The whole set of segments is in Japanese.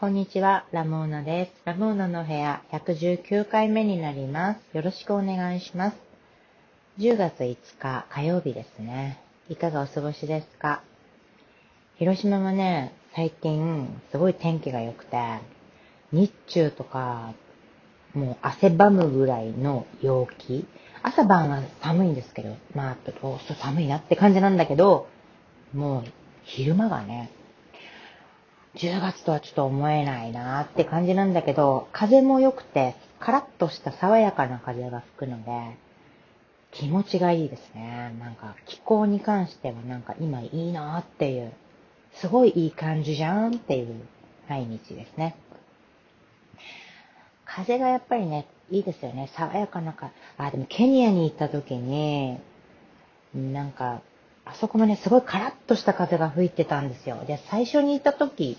こんにちは、ラモーナです。ラモーナの部屋119回目になります。よろしくお願いします。10月5日火曜日ですね。いかがお過ごしですか？広島はね、最近すごい天気が良くて、日中とかもう汗ばむぐらいの陽気。朝晩は寒いんですけど、まあ、どう寒いなって感じなんだけど、もう昼間がね、10月とはちょっと思えないなって感じなんだけど、風も良くて、カラッとした爽やかな風が吹くので、気持ちがいいですね。なんか気候に関してはなんか今いいなっていう、すごいいい感じじゃんっていう毎日ですね。風がやっぱりね、いいですよね。爽やかなか、あ、でもケニアに行った時に、なんか、あそこもね、すごいカラッとした風が吹いてたんですよ。で、最初に行った時、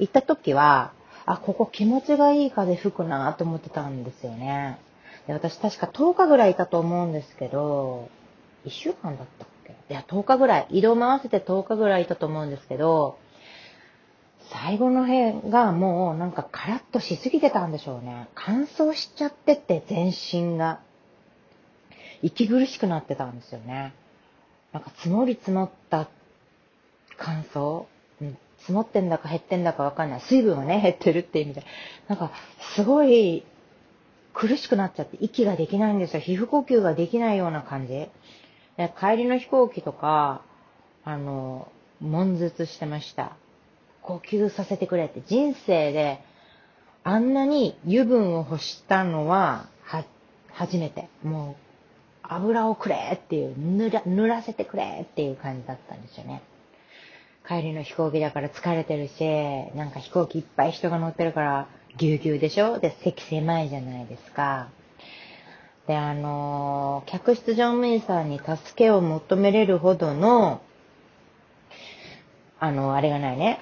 行った時は、あ、ここ気持ちがいい風吹くなと思ってたんですよね。で、私確か10日ぐらいいたと思うんですけど、1週間だったっけ？いや、10日ぐらい、移動回せて10日ぐらいいたと思うんですけど、最後の辺がもうなんかカラッとしすぎてたんでしょうね。乾燥しちゃってて全身が。息苦しくなってたんですよね。なんか積もり積もった乾燥、積もってんだか減ってんだかわかんない。水分はね、減ってるって意味で。なんか、すごい苦しくなっちゃって、息ができないんですよ。皮膚呼吸ができないような感じ。で帰りの飛行機とか、あの、悶絶してました。呼吸させてくれって。人生で、あんなに油分を欲したのは、は、初めて。もう油をくれっていう、塗ら、塗らせてくれっていう感じだったんですよね。帰りの飛行機だから疲れてるし、なんか飛行機いっぱい人が乗ってるから、ぎゅうぎゅうでしょ？で、席狭いじゃないですか。で、あのー、客室乗務員さんに助けを求めれるほどの、あの、あれがないね。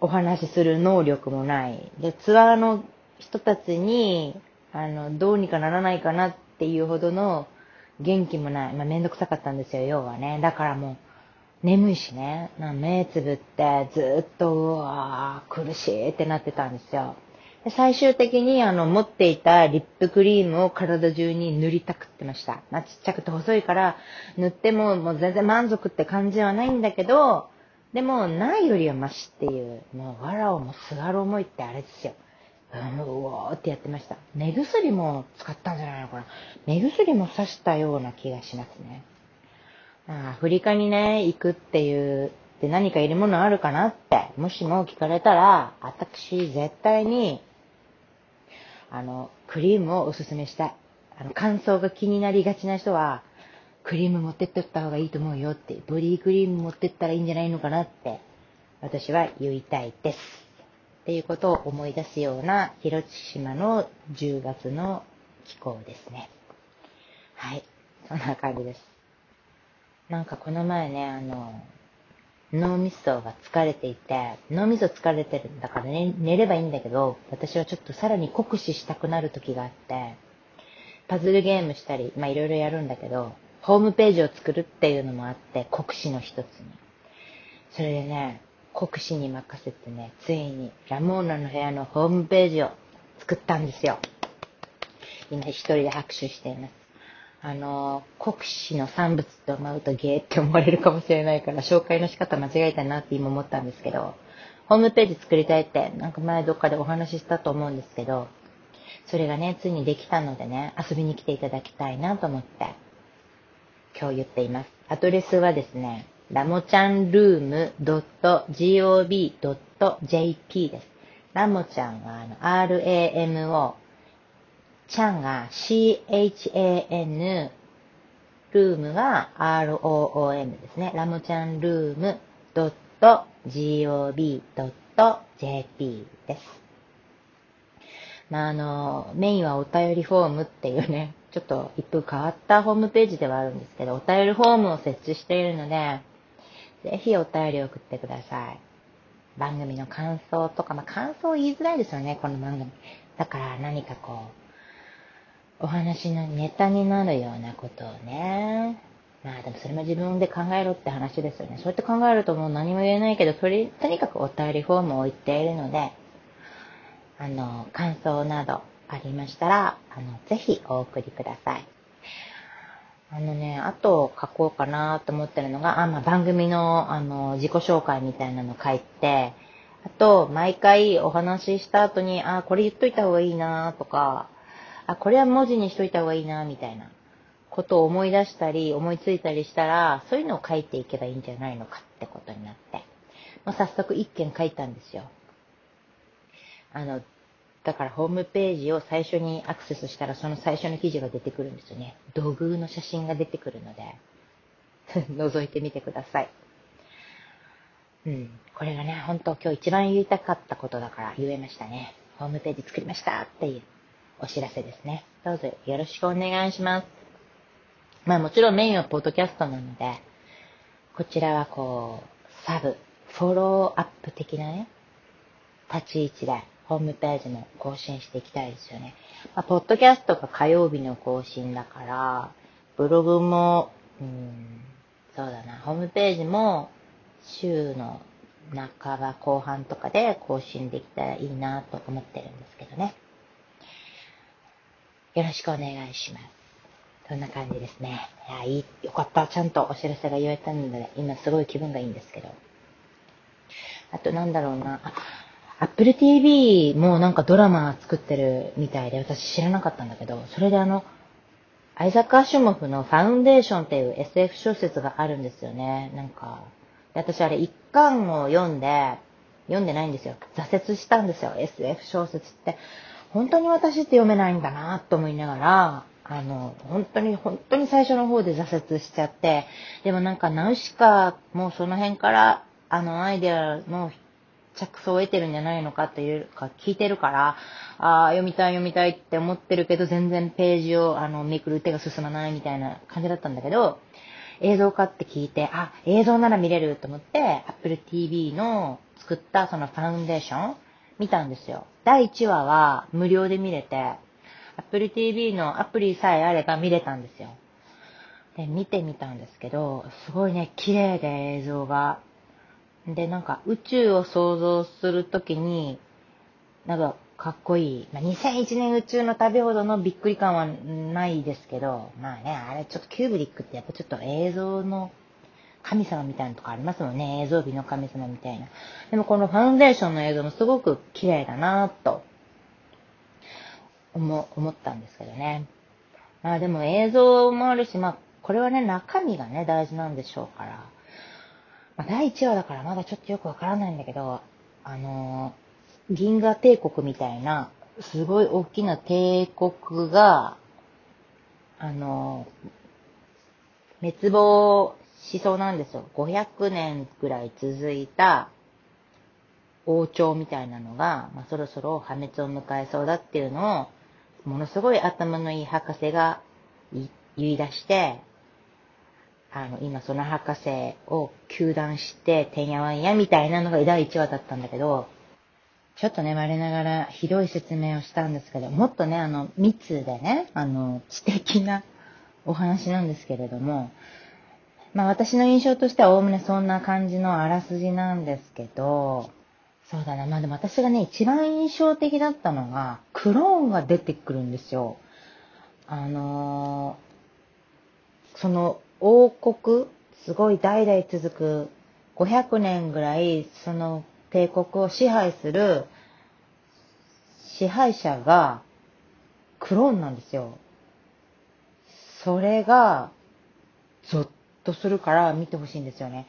お話しする能力もない。で、ツアーの人たちに、あの、どうにかならないかなっていうほどの元気もない。まあ、めんどくさかったんですよ、要はね。だからもう、眠いしね。目つぶってずっと、うわー、苦しいってなってたんですよ。で最終的にあの持っていたリップクリームを体中に塗りたくってました。まあ、ちっちゃくて細いから塗ってももう全然満足って感じはないんだけど、でもないよりはマシっていう、もう藁をもすがる思いってあれですよ。うわーってやってました。目薬も使ったんじゃないのかな。目薬も刺したような気がしますね。アフリカにね、行くっていう、で何かいるものあるかなって、もしも聞かれたら、私絶対に、あの、クリームをおすすめしたい。あの、乾燥が気になりがちな人は、クリーム持ってってった方がいいと思うよって、ボディクリーム持ってったらいいんじゃないのかなって、私は言いたいです。っていうことを思い出すような広島の10月の気候ですね。はい。そんな感じです。なんかこの前ね、あの、脳みそが疲れていて、脳みそ疲れてるんだからね、寝ればいいんだけど、私はちょっとさらに酷使したくなる時があって、パズルゲームしたり、まあいろいろやるんだけど、ホームページを作るっていうのもあって、酷使の一つに。それでね、国士に任せてね、ついにラモーナの部屋のホームページを作ったんですよ。今一人で拍手しています。あの、国士の産物って思うとゲーって思われるかもしれないから紹介の仕方間違えたなって今思ったんですけど、ホームページ作りたいって、なんか前どっかでお話ししたと思うんですけど、それがね、ついにできたのでね、遊びに来ていただきたいなと思って、今日言っています。アドレスはですね、ラモちゃんルーム .gov.jp です。ラモちゃんはあの RAMO、ちゃんが CHAN、ルームが ROOM ですね。ラモちゃんルーム .gov.jp です。まあ、あの、メインはお便りフォームっていうね、ちょっと一風変わったホームページではあるんですけど、お便りフォームを設置しているので、ぜひお便りを送ってください。番組の感想とか、まあ、感想言いづらいですよね、この番組。だから何かこう、お話のネタになるようなことをね。まあでもそれも自分で考えろって話ですよね。そうやって考えるともう何も言えないけど、とり、とにかくお便りフォームを置いているので、あの、感想などありましたら、あの、ぜひお送りください。あのね、あと書こうかなと思ってるのが、あ、まあ、番組の、あの、自己紹介みたいなの書いて、あと、毎回お話しした後に、あ、これ言っといた方がいいなとか、あ、これは文字にしといた方がいいなみたいなことを思い出したり、思いついたりしたら、そういうのを書いていけばいいんじゃないのかってことになって、まあ、早速一件書いたんですよ。あの、だからホームページを最初にアクセスしたらその最初の記事が出てくるんですよね。土偶の写真が出てくるので 覗いてみてください。うん。これがね、本当今日一番言いたかったことだから言えましたね。ホームページ作りましたっていうお知らせですね。どうぞよろしくお願いします。まあもちろんメインはポッドキャストなので、こちらはこう、サブ、フォローアップ的なね、立ち位置でホームページも更新していきたいですよね。まあ、ポッドキャストが火曜日の更新だから、ブログも、うん、そうだな、ホームページも週の半ば後半とかで更新できたらいいなと思ってるんですけどね。よろしくお願いします。そんな感じですね。いや、いい、よかった。ちゃんとお知らせが言えたので、今すごい気分がいいんですけど。あとなんだろうな。Apple TV もなんかドラマ作ってるみたいで、私知らなかったんだけど、それであの、アイザック・アシュモフのファウンデーションっていう SF 小説があるんですよね。なんか、私あれ一巻を読んで、読んでないんですよ。挫折したんですよ。SF 小説って。本当に私って読めないんだなと思いながら、あの、本当に、本当に最初の方で挫折しちゃって、でもなんかナウシカもその辺から、あのアイデアの着想を得てるんじゃないのかっていうか聞いてるから、ああ、読みたい読みたいって思ってるけど、全然ページをあのめくる手が進まないみたいな感じだったんだけど、映像化って聞いて、あ、映像なら見れると思って、Apple TV の作ったそのファウンデーション見たんですよ。第1話は無料で見れて、Apple TV のアプリさえあれば見れたんですよ。で、見てみたんですけど、すごいね、綺麗で映像が。で、なんか宇宙を想像するときに、なんかかっこいい。まあ、2001年宇宙の旅ほどのびっくり感はないですけど、まあね、あれちょっとキューブリックってやっぱちょっと映像の神様みたいなとこありますもんね。映像美の神様みたいな。でもこのファンデーションの映像もすごく綺麗だなと思思ったんですけどね。まあでも映像もあるし、まあこれはね、中身がね、大事なんでしょうから。まあ、第1話だからまだちょっとよくわからないんだけど、あのー、銀河帝国みたいな、すごい大きな帝国が、あの、滅亡しそうなんですよ。500年ぐらい続いた王朝みたいなのが、まあ、そろそろ破滅を迎えそうだっていうのを、ものすごい頭のいい博士が言い出して、あの、今その博士を休断して、てんやわんやみたいなのが第1話だったんだけど、ちょっとね、我ながらひどい説明をしたんですけど、もっとね、あの、密でね、あの、知的なお話なんですけれども、まあ私の印象としてはおおむねそんな感じのあらすじなんですけど、そうだな、まあでも私がね、一番印象的だったのが、クローンが出てくるんですよ。あのー、その王国、すごい代々続く500年ぐらいその帝国を支配する支配者がクローンなんですよ。それがゾッとするから見てほしいんですよね。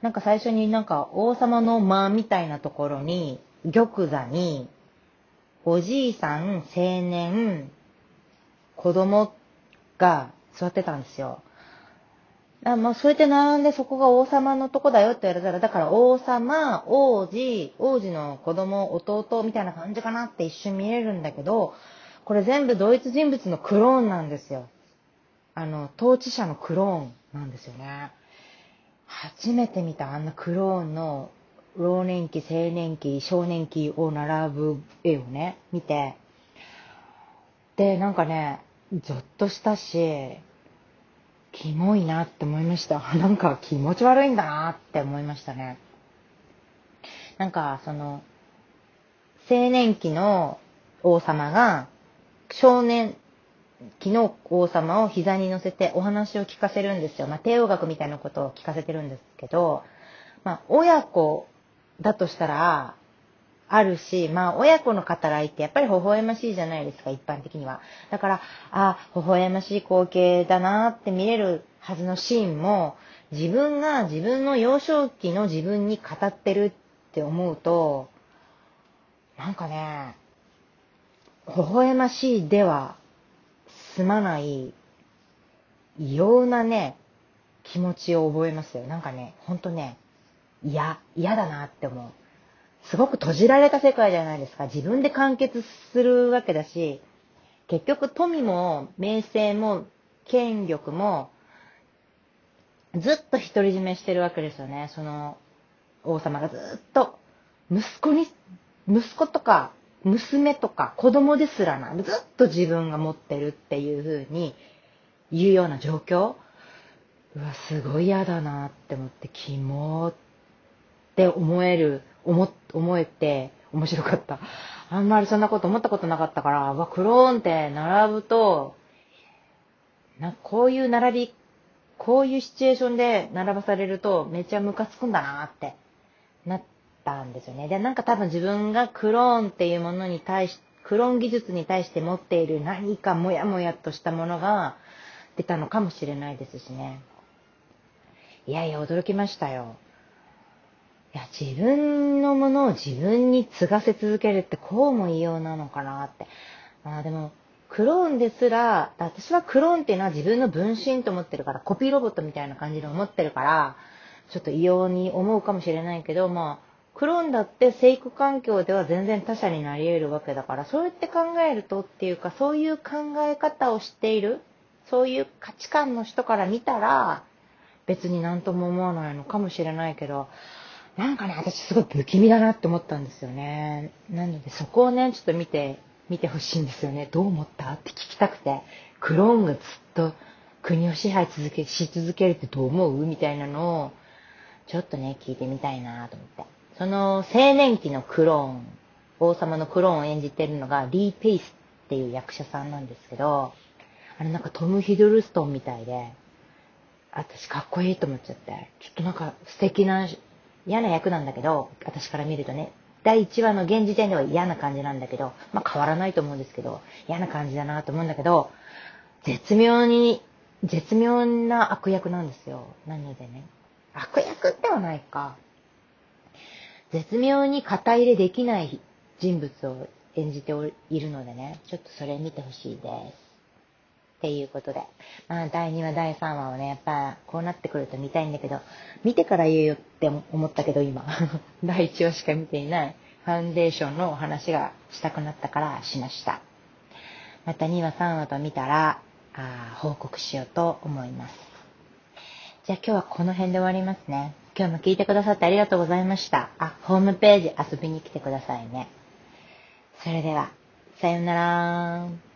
なんか最初になんか王様の間みたいなところに玉座におじいさん、青年、子供が座ってたんですよ。あまあ、そうやって並んでそこが王様のとこだよって言われたら、だから王様、王子、王子の子供、弟みたいな感じかなって一瞬見えるんだけど、これ全部同一人物のクローンなんですよ。あの、統治者のクローンなんですよね。初めて見たあんなクローンの老年期、青年期、少年期を並ぶ絵をね、見て、で、なんかね、ゾッとしたし、キモいなって思いました。なんか気持ち悪いんだなって思いましたね。なんか、その、青年期の王様が、少年期の王様を膝に乗せてお話を聞かせるんですよ。まあ、帝王学みたいなことを聞かせてるんですけど、まあ、親子だとしたら、あるし、まあ、親子の語らいってやっぱり微笑ましいじゃないですか、一般的には。だから、ああ、微笑ましい光景だなって見れるはずのシーンも、自分が自分の幼少期の自分に語ってるって思うと、なんかね、微笑ましいでは済まない異様なね、気持ちを覚えますよ。なんかね、ほんとね、嫌、嫌だなって思う。すごく閉じられた世界じゃないですか。自分で完結するわけだし、結局富も名声も権力もずっと独り占めしてるわけですよね。その王様がずっと息子に、息子とか娘とか子供ですらな、ずっと自分が持ってるっていう風に言うような状況うわ、すごい嫌だなって思って、キモっって思える、思、思えて面白かった。あんまりそんなこと思ったことなかったから、わ、クローンって並ぶと、な、こういう並び、こういうシチュエーションで並ばされるとめっちゃムカつくんだなってなったんですよね。で、なんか多分自分がクローンっていうものに対し、クローン技術に対して持っている何かモヤモヤとしたものが出たのかもしれないですしね。いやいや、驚きましたよ。いや、自分のものを自分に継がせ続けるってこうも異様なのかなって。ああ、でも、クローンですら、私はクローンっていうのは自分の分身と思ってるから、コピーロボットみたいな感じで思ってるから、ちょっと異様に思うかもしれないけど、まあ、クローンだって生育環境では全然他者になり得るわけだから、そうやって考えるとっていうか、そういう考え方をしている、そういう価値観の人から見たら、別になんとも思わないのかもしれないけど、なんかね、私すごい不気味だなって思ったんですよね。なのでそこをね、ちょっと見て、見てほしいんですよね。どう思った？って聞きたくて、クローンがずっと国を支配続け、し続けるってどう思う？みたいなのを、ちょっとね、聞いてみたいなと思って。その青年期のクローン、王様のクローンを演じてるのがリー・ペイスっていう役者さんなんですけど、あれなんかトム・ヒドルストンみたいで、私かっこいいと思っちゃって、ちょっとなんか素敵な、嫌な役なんだけど、私から見るとね、第1話の現時点では嫌な感じなんだけど、まあ変わらないと思うんですけど、嫌な感じだなと思うんだけど、絶妙に、絶妙な悪役なんですよ。なのでね、悪役ではないか。絶妙に肩入れできない人物を演じているのでね、ちょっとそれ見てほしいです。っていうことで。まあ、第2話、第3話をね、やっぱ、こうなってくると見たいんだけど、見てから言えよって思ったけど、今。第1話しか見ていないファンデーションのお話がしたくなったからしました。また2話、3話と見たら、あ報告しようと思います。じゃあ今日はこの辺で終わりますね。今日も聞いてくださってありがとうございました。あ、ホームページ遊びに来てくださいね。それでは、さようなら。